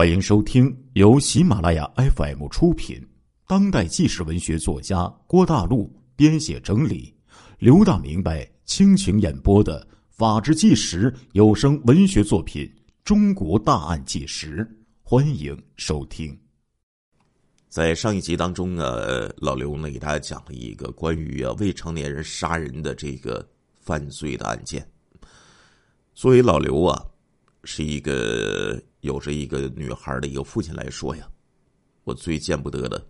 欢迎收听由喜马拉雅 FM 出品、当代纪实文学作家郭大陆编写整理、刘大明白倾情演播的《法制纪实》有声文学作品《中国大案纪实》，欢迎收听。在上一集当中呢，老刘呢给大家讲了一个关于啊未成年人杀人的这个犯罪的案件。作为老刘啊，是一个。有着一个女孩的一个父亲来说呀，我最见不得的，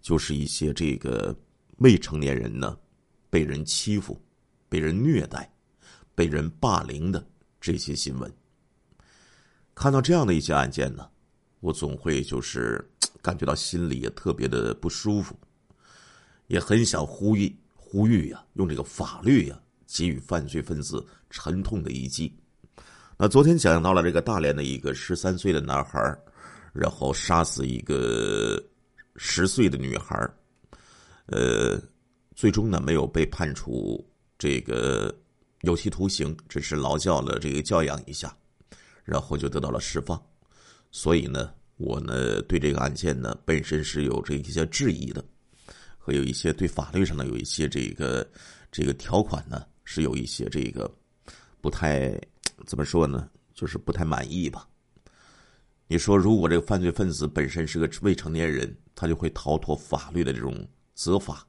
就是一些这个未成年人呢，被人欺负、被人虐待、被人霸凌的这些新闻。看到这样的一些案件呢，我总会就是 感觉到心里也特别的不舒服，也很想呼吁呼吁呀，用这个法律呀，给予犯罪分子沉痛的一击。那昨天讲到了这个大连的一个十三岁的男孩然后杀死一个十岁的女孩呃，最终呢没有被判处这个有期徒刑，只是劳教了这个教养一下，然后就得到了释放。所以呢，我呢对这个案件呢本身是有这一些质疑的，和有一些对法律上的有一些这个这个条款呢是有一些这个不太。怎么说呢？就是不太满意吧。你说，如果这个犯罪分子本身是个未成年人，他就会逃脱法律的这种责罚，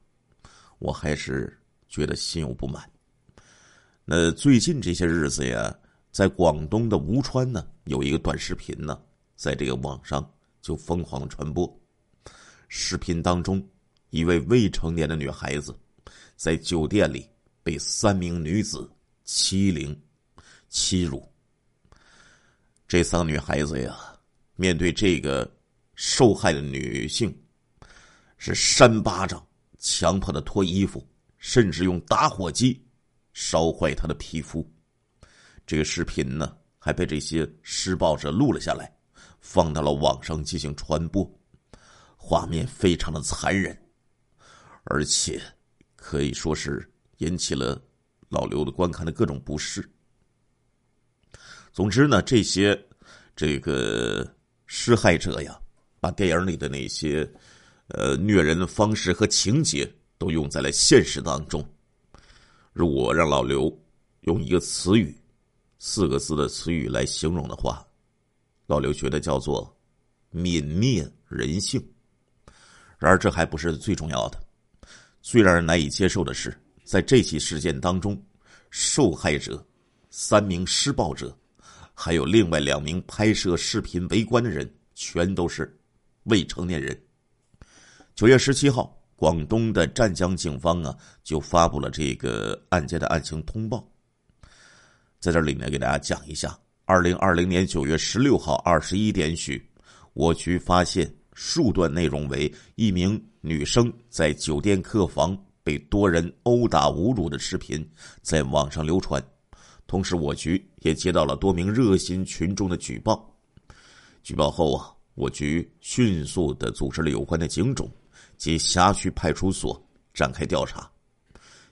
我还是觉得心有不满。那最近这些日子呀，在广东的吴川呢，有一个短视频呢，在这个网上就疯狂传播。视频当中，一位未成年的女孩子在酒店里被三名女子欺凌。欺辱这三个女孩子呀，面对这个受害的女性，是扇巴掌、强迫她脱衣服，甚至用打火机烧坏她的皮肤。这个视频呢，还被这些施暴者录了下来，放到了网上进行传播。画面非常的残忍，而且可以说是引起了老刘的观看的各种不适。总之呢，这些这个施害者呀，把电影里的那些呃虐人的方式和情节都用在了现实当中。如果让老刘用一个词语，四个字的词语来形容的话，老刘觉得叫做泯灭人性。然而，这还不是最重要的，最让人难以接受的是，在这起事件当中，受害者三名施暴者。还有另外两名拍摄视频围观的人，全都是未成年人。九月十七号，广东的湛江警方啊就发布了这个案件的案情通报。在这里呢，给大家讲一下：二零二零年九月十六号二十一点许，我局发现数段内容为一名女生在酒店客房被多人殴打侮辱的视频在网上流传。同时，我局也接到了多名热心群众的举报。举报后啊，我局迅速的组织了有关的警种及辖区派出所展开调查。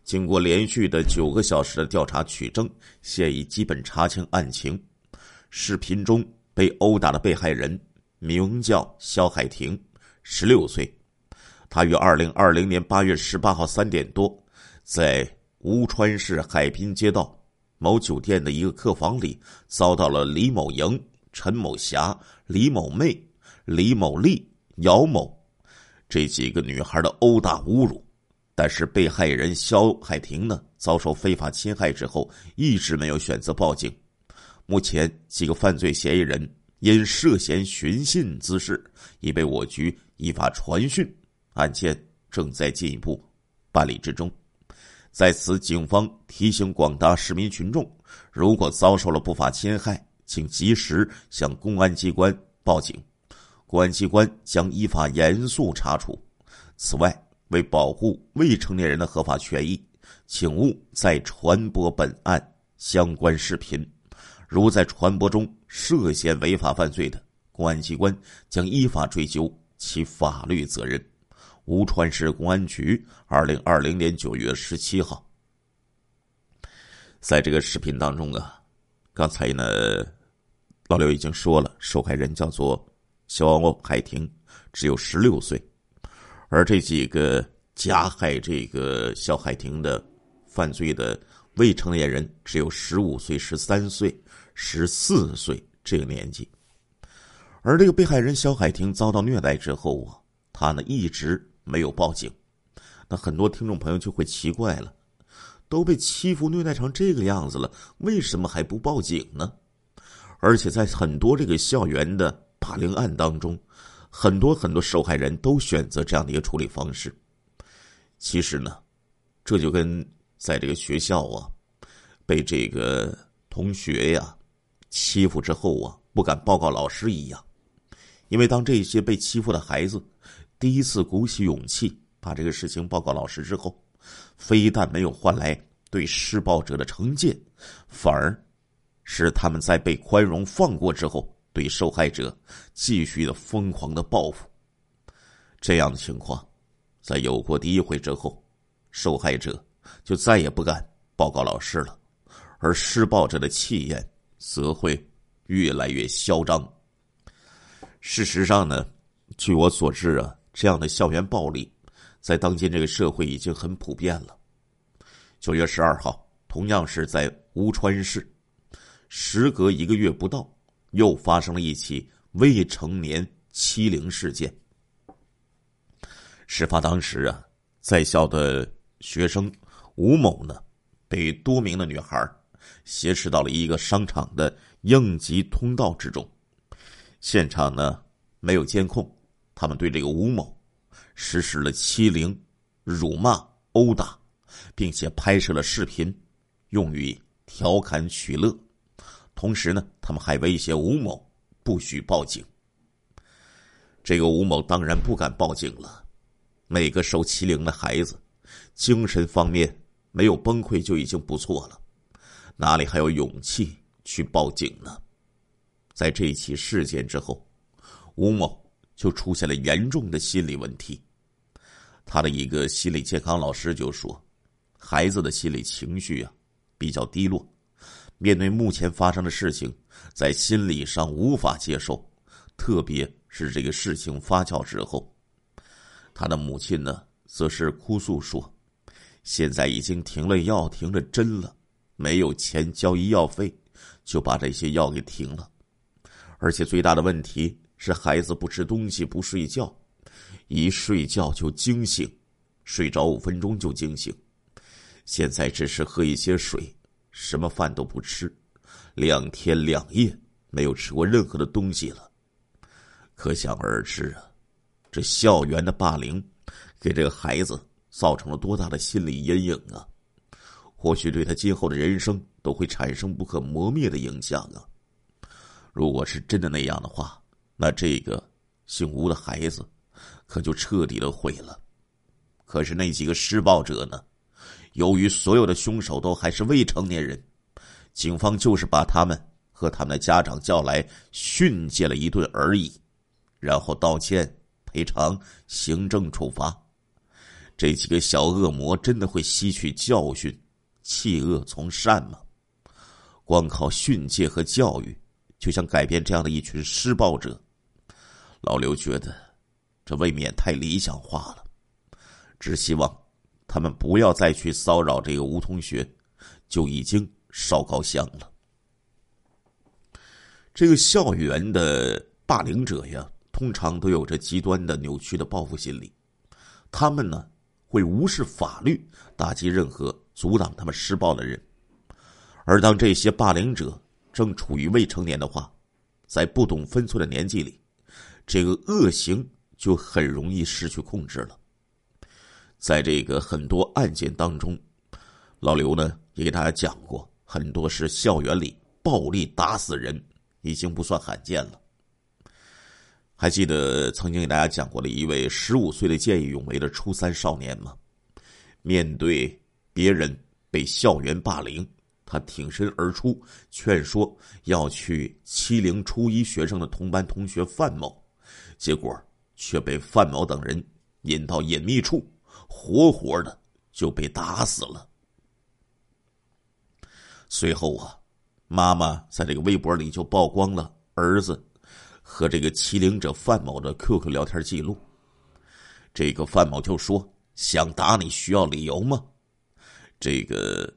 经过连续的九个小时的调查取证，现已基本查清案情。视频中被殴打的被害人名叫肖海婷，十六岁。他于二零二零年八月十八号三点多，在吴川市海滨街道。某酒店的一个客房里，遭到了李某莹、陈某霞、李某妹、李某丽、姚某这几个女孩的殴打侮辱。但是被害人肖海婷呢，遭受非法侵害之后，一直没有选择报警。目前，几个犯罪嫌疑人因涉嫌寻衅滋事，已被我局依法传讯，案件正在进一步办理之中。在此，警方提醒广大市民群众：如果遭受了不法侵害，请及时向公安机关报警，公安机关将依法严肃查处。此外，为保护未成年人的合法权益，请勿再传播本案相关视频。如在传播中涉嫌违法犯罪的，公安机关将依法追究其法律责任。吴川市公安局，二零二零年九月十七号，在这个视频当中啊，刚才呢，老刘已经说了，受害人叫做肖海婷只有十六岁，而这几个加害这个肖海婷的犯罪的未成年人只有十五岁、十三岁、十四岁这个年纪。而这个被害人肖海婷遭到虐待之后啊，他呢一直没有报警。那很多听众朋友就会奇怪了：都被欺负虐待成这个样子了，为什么还不报警呢？而且在很多这个校园的霸凌案当中，很多很多受害人都选择这样的一个处理方式。其实呢，这就跟在这个学校啊，被这个同学呀欺负之后啊，不敢报告老师一样。因为当这些被欺负的孩子第一次鼓起勇气把这个事情报告老师之后，非但没有换来对施暴者的惩戒，反而使他们在被宽容放过之后，对受害者继续的疯狂的报复。这样的情况，在有过第一回之后，受害者就再也不敢报告老师了，而施暴者的气焰则会越来越嚣张。事实上呢，据我所知啊，这样的校园暴力，在当今这个社会已经很普遍了。九月十二号，同样是在吴川市，时隔一个月不到，又发生了一起未成年欺凌事件。事发当时啊，在校的学生吴某呢，被多名的女孩挟持到了一个商场的应急通道之中。现场呢没有监控，他们对这个吴某实施了欺凌、辱骂、殴打，并且拍摄了视频，用于调侃取乐。同时呢，他们还威胁吴某不许报警。这个吴某当然不敢报警了。每个受欺凌的孩子，精神方面没有崩溃就已经不错了，哪里还有勇气去报警呢？在这起事件之后，吴某就出现了严重的心理问题。他的一个心理健康老师就说：“孩子的心理情绪啊比较低落，面对目前发生的事情，在心理上无法接受，特别是这个事情发酵之后。”他的母亲呢，则是哭诉说：“现在已经停了药，停了针了，没有钱交医药费，就把这些药给停了。”而且最大的问题是，孩子不吃东西，不睡觉，一睡觉就惊醒，睡着五分钟就惊醒。现在只是喝一些水，什么饭都不吃，两天两夜没有吃过任何的东西了。可想而知啊，这校园的霸凌给这个孩子造成了多大的心理阴影啊！或许对他今后的人生都会产生不可磨灭的影响啊！如果是真的那样的话，那这个姓吴的孩子可就彻底的毁了。可是那几个施暴者呢？由于所有的凶手都还是未成年人，警方就是把他们和他们的家长叫来训诫了一顿而已，然后道歉、赔偿、行政处罚。这几个小恶魔真的会吸取教训，弃恶从善吗？光靠训诫和教育？就想改变这样的一群施暴者，老刘觉得这未免太理想化了，只希望他们不要再去骚扰这个吴同学，就已经烧高香了。这个校园的霸凌者呀，通常都有着极端的扭曲的报复心理，他们呢会无视法律，打击任何阻挡他们施暴的人，而当这些霸凌者。正处于未成年的话，在不懂分寸的年纪里，这个恶行就很容易失去控制了。在这个很多案件当中，老刘呢也给大家讲过，很多是校园里暴力打死人，已经不算罕见了。还记得曾经给大家讲过的一位十五岁的见义勇为的初三少年吗？面对别人被校园霸凌。他挺身而出，劝说要去欺凌初一学生的同班同学范某，结果却被范某等人引到隐秘处，活活的就被打死了。随后啊，妈妈在这个微博里就曝光了儿子和这个欺凌者范某的 QQ 聊天记录。这个范某就说：“想打你需要理由吗？”这个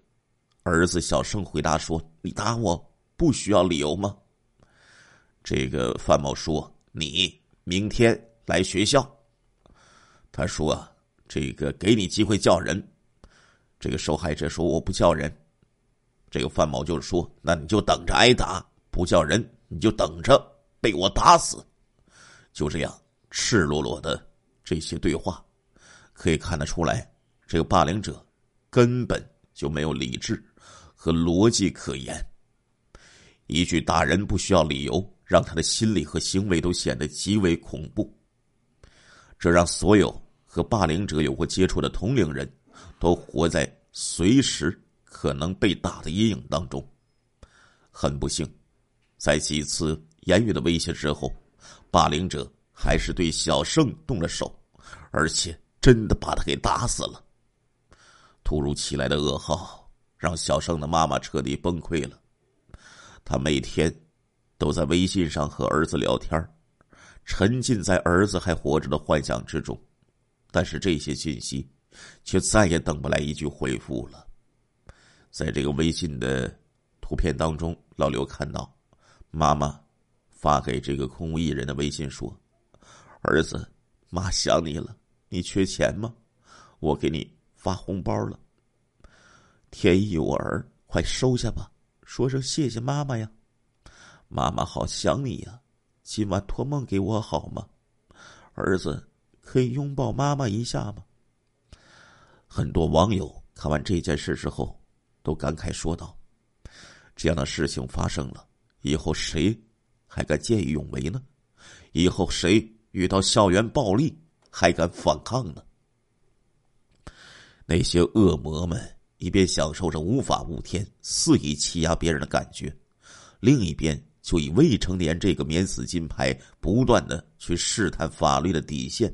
儿子小胜回答说：“你打我不需要理由吗？”这个范某说：“你明天来学校。”他说：“这个给你机会叫人。”这个受害者说：“我不叫人。”这个范某就是说：“那你就等着挨打，不叫人你就等着被我打死。”就这样赤裸裸的这些对话，可以看得出来，这个霸凌者。根本就没有理智和逻辑可言。一句“打人不需要理由”，让他的心理和行为都显得极为恐怖。这让所有和霸凌者有过接触的同龄人都活在随时可能被打的阴影当中。很不幸，在几次言语的威胁之后，霸凌者还是对小胜动了手，而且真的把他给打死了。突如其来的噩耗让小胜的妈妈彻底崩溃了。她每天都在微信上和儿子聊天，沉浸在儿子还活着的幻想之中。但是这些信息却再也等不来一句回复了。在这个微信的图片当中，老刘看到妈妈发给这个空无一人的微信说：“儿子，妈想你了，你缺钱吗？我给你。”发红包了，天意我儿，快收下吧，说声谢谢妈妈呀，妈妈好想你呀，今晚托梦给我好吗？儿子可以拥抱妈妈一下吗？很多网友看完这件事之后，都感慨说道：“这样的事情发生了以后，谁还敢见义勇为呢？以后谁遇到校园暴力还敢反抗呢？”那些恶魔们一边享受着无法无天、肆意欺压别人的感觉，另一边就以未成年这个免死金牌不断的去试探法律的底线，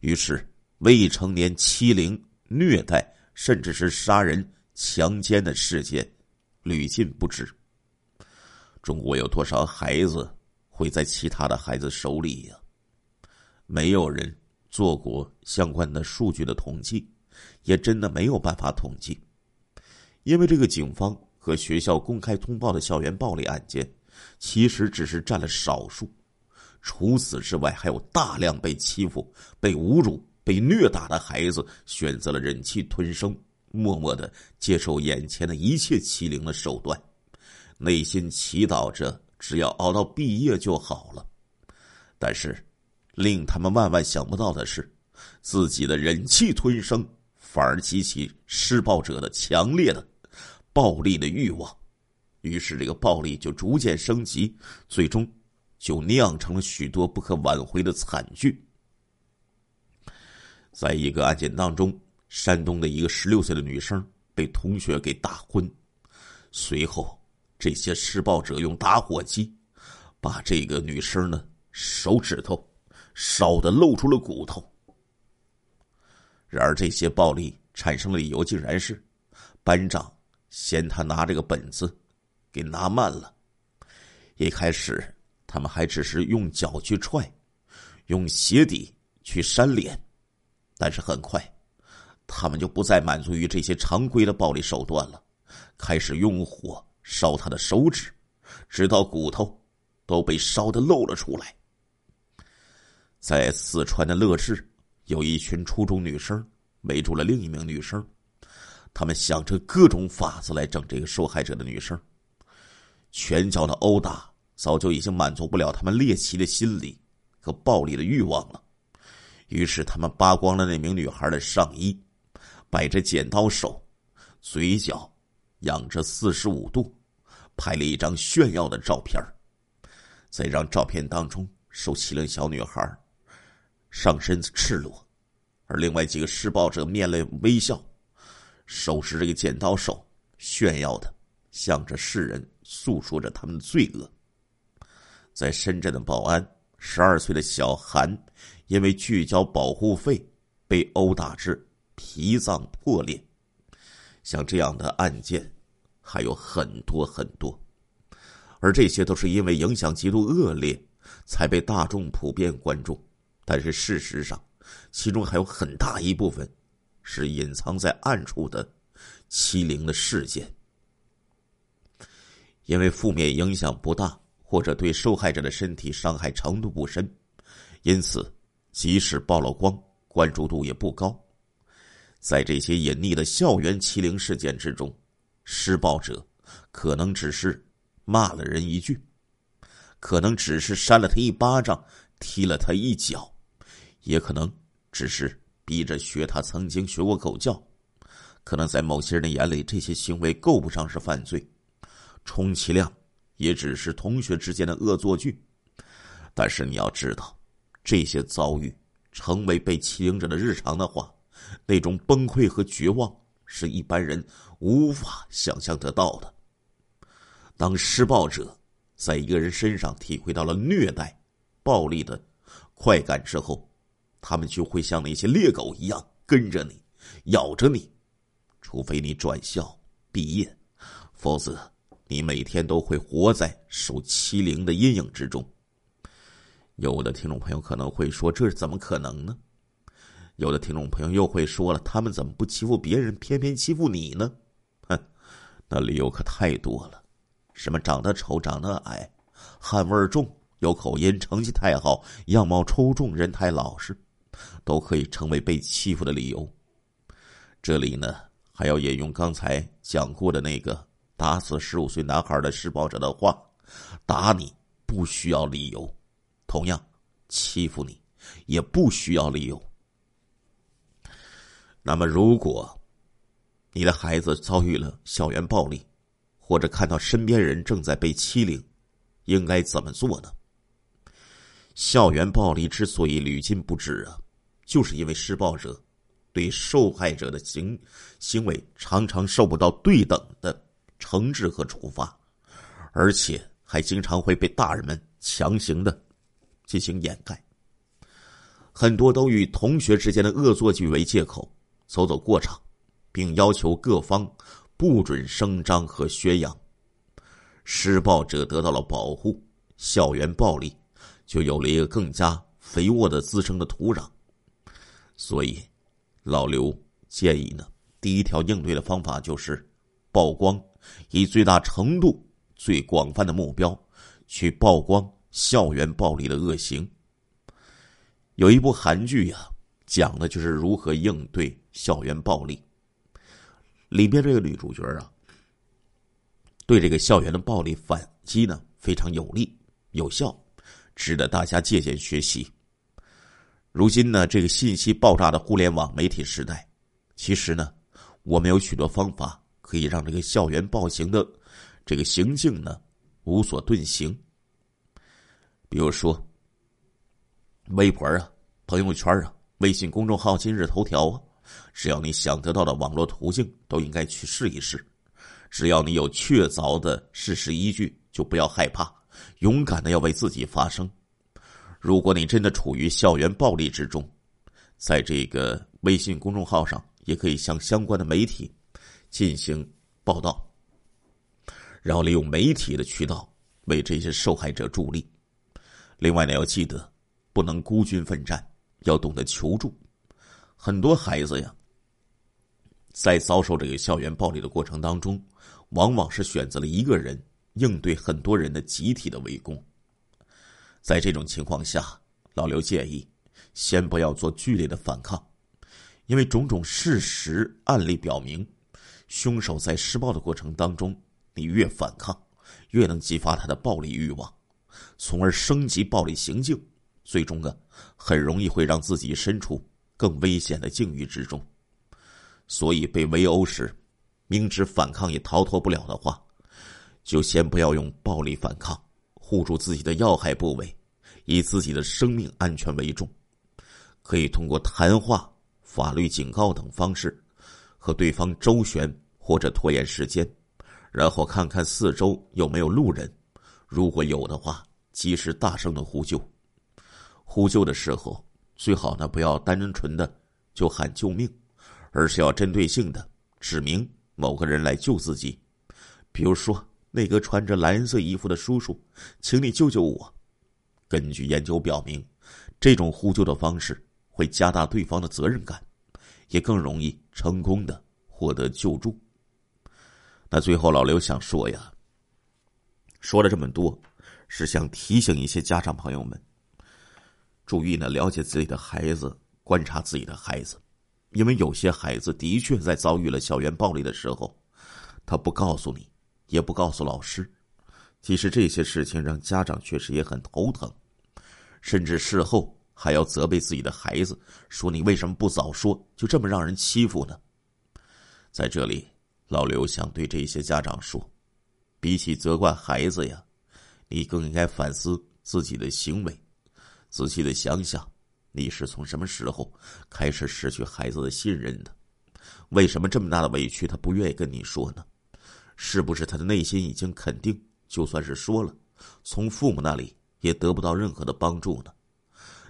于是未成年欺凌、虐待，甚至是杀人、强奸的事件屡禁不止。中国有多少孩子会在其他的孩子手里呀？没有人做过相关的数据的统计。也真的没有办法统计，因为这个警方和学校公开通报的校园暴力案件，其实只是占了少数。除此之外，还有大量被欺负、被侮辱、被虐打的孩子，选择了忍气吞声，默默的接受眼前的一切欺凌的手段，内心祈祷着只要熬到毕业就好了。但是，令他们万万想不到的是，自己的忍气吞声。反而激起施暴者的强烈的暴力的欲望，于是这个暴力就逐渐升级，最终就酿成了许多不可挽回的惨剧。在一个案件当中，山东的一个十六岁的女生被同学给打昏，随后这些施暴者用打火机把这个女生的手指头烧的露出了骨头。然而，这些暴力产生的理由竟然是班长嫌他拿这个本子给拿慢了。一开始，他们还只是用脚去踹，用鞋底去扇脸，但是很快，他们就不再满足于这些常规的暴力手段了，开始用火烧他的手指，直到骨头都被烧的露了出来。在四川的乐至。有一群初中女生围住了另一名女生，他们想着各种法子来整这个受害者的女生。拳脚的殴打早就已经满足不了他们猎奇的心理和暴力的欲望了，于是他们扒光了那名女孩的上衣，摆着剪刀手，嘴角仰着四十五度，拍了一张炫耀的照片在让照片当中，受欺凌小女孩。上身赤裸，而另外几个施暴者面露微笑，手持这个剪刀手，炫耀的向着世人诉说着他们的罪恶。在深圳的宝安，十二岁的小韩因为拒交保护费被殴打至脾脏破裂。像这样的案件还有很多很多，而这些都是因为影响极度恶劣，才被大众普遍关注。但是事实上，其中还有很大一部分是隐藏在暗处的欺凌的事件。因为负面影响不大，或者对受害者的身体伤害程度不深，因此即使曝了光，关注度也不高。在这些隐匿的校园欺凌事件之中，施暴者可能只是骂了人一句，可能只是扇了他一巴掌，踢了他一脚，也可能只是逼着学他曾经学过狗叫。可能在某些人的眼里，这些行为够不上是犯罪，充其量也只是同学之间的恶作剧。但是你要知道，这些遭遇成为被欺凌者的日常的话。那种崩溃和绝望是一般人无法想象得到的。当施暴者在一个人身上体会到了虐待、暴力的快感之后，他们就会像那些猎狗一样跟着你，咬着你。除非你转校毕业，否则你每天都会活在受欺凌的阴影之中。有的听众朋友可能会说：“这是怎么可能呢？”有的听众朋友又会说了：“他们怎么不欺负别人，偏偏欺负你呢？”哼，那理由可太多了，什么长得丑、长得矮、汗味重、有口音、成绩太好、样貌出众、人太老实，都可以成为被欺负的理由。这里呢，还要引用刚才讲过的那个打死十五岁男孩的施暴者的话：“打你不需要理由，同样欺负你也不需要理由。”那么，如果你的孩子遭遇了校园暴力，或者看到身边人正在被欺凌，应该怎么做呢？校园暴力之所以屡禁不止啊，就是因为施暴者对受害者的行行为常常受不到对等的惩治和处罚，而且还经常会被大人们强行的进行掩盖。很多都以同学之间的恶作剧为借口。走走过场，并要求各方不准声张和宣扬。施暴者得到了保护，校园暴力就有了一个更加肥沃的滋生的土壤。所以，老刘建议呢，第一条应对的方法就是曝光，以最大程度、最广泛的目标去曝光校园暴力的恶行。有一部韩剧呀。讲的就是如何应对校园暴力。里边这个女主角啊，对这个校园的暴力反击呢非常有力有效，值得大家借鉴学习。如今呢，这个信息爆炸的互联网媒体时代，其实呢，我们有许多方法可以让这个校园暴行的这个行径呢无所遁形。比如说，微博啊，朋友圈啊。微信公众号、今日头条啊，只要你想得到的网络途径，都应该去试一试。只要你有确凿的事实依据，就不要害怕，勇敢的要为自己发声。如果你真的处于校园暴力之中，在这个微信公众号上，也可以向相关的媒体进行报道，然后利用媒体的渠道为这些受害者助力。另外呢，要记得不能孤军奋战。要懂得求助，很多孩子呀，在遭受这个校园暴力的过程当中，往往是选择了一个人应对很多人的集体的围攻。在这种情况下，老刘建议先不要做剧烈的反抗，因为种种事实案例表明，凶手在施暴的过程当中，你越反抗，越能激发他的暴力欲望，从而升级暴力行径。最终啊，很容易会让自己身处更危险的境遇之中。所以被围殴时，明知反抗也逃脱不了的话，就先不要用暴力反抗，护住自己的要害部位，以自己的生命安全为重。可以通过谈话、法律警告等方式，和对方周旋或者拖延时间，然后看看四周有没有路人，如果有的话，及时大声的呼救。呼救的时候，最好呢不要单纯的就喊救命，而是要针对性的指明某个人来救自己。比如说，那个穿着蓝色衣服的叔叔，请你救救我。根据研究表明，这种呼救的方式会加大对方的责任感，也更容易成功的获得救助。那最后，老刘想说呀，说了这么多，是想提醒一些家长朋友们，注意呢，了解自己的孩子，观察自己的孩子，因为有些孩子的确在遭遇了校园暴力的时候，他不告诉你，也不告诉老师。其实这些事情让家长确实也很头疼，甚至事后还要责备自己的孩子，说你为什么不早说，就这么让人欺负呢？在这里，老刘想对这些家长说，比起责怪孩子呀，你更应该反思自己的行为，仔细的想想，你是从什么时候开始失去孩子的信任的？为什么这么大的委屈他不愿意跟你说呢？是不是他的内心已经肯定？就算是说了，从父母那里也得不到任何的帮助呢。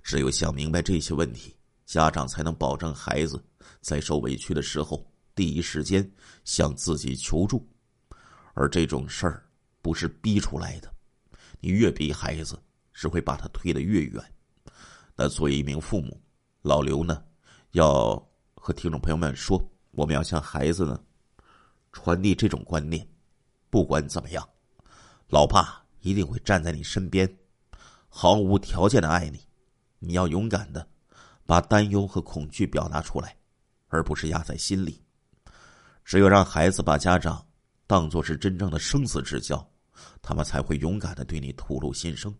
只有想明白这些问题，家长才能保证孩子在受委屈的时候第一时间向自己求助。而这种事儿不是逼出来的，你越逼孩子，只会把他推得越远。那作为一名父母，老刘呢，要和听众朋友们说，我们要向孩子呢传递这种观念：不管怎么样。老爸一定会站在你身边，毫无条件的爱你。你要勇敢的把担忧和恐惧表达出来，而不是压在心里。只有让孩子把家长当作是真正的生死之交，他们才会勇敢的对你吐露心声。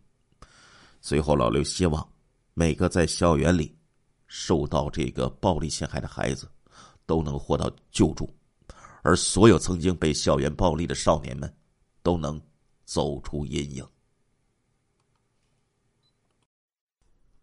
最后，老刘希望每个在校园里受到这个暴力陷害的孩子都能获到救助，而所有曾经被校园暴力的少年们都能。走出阴影。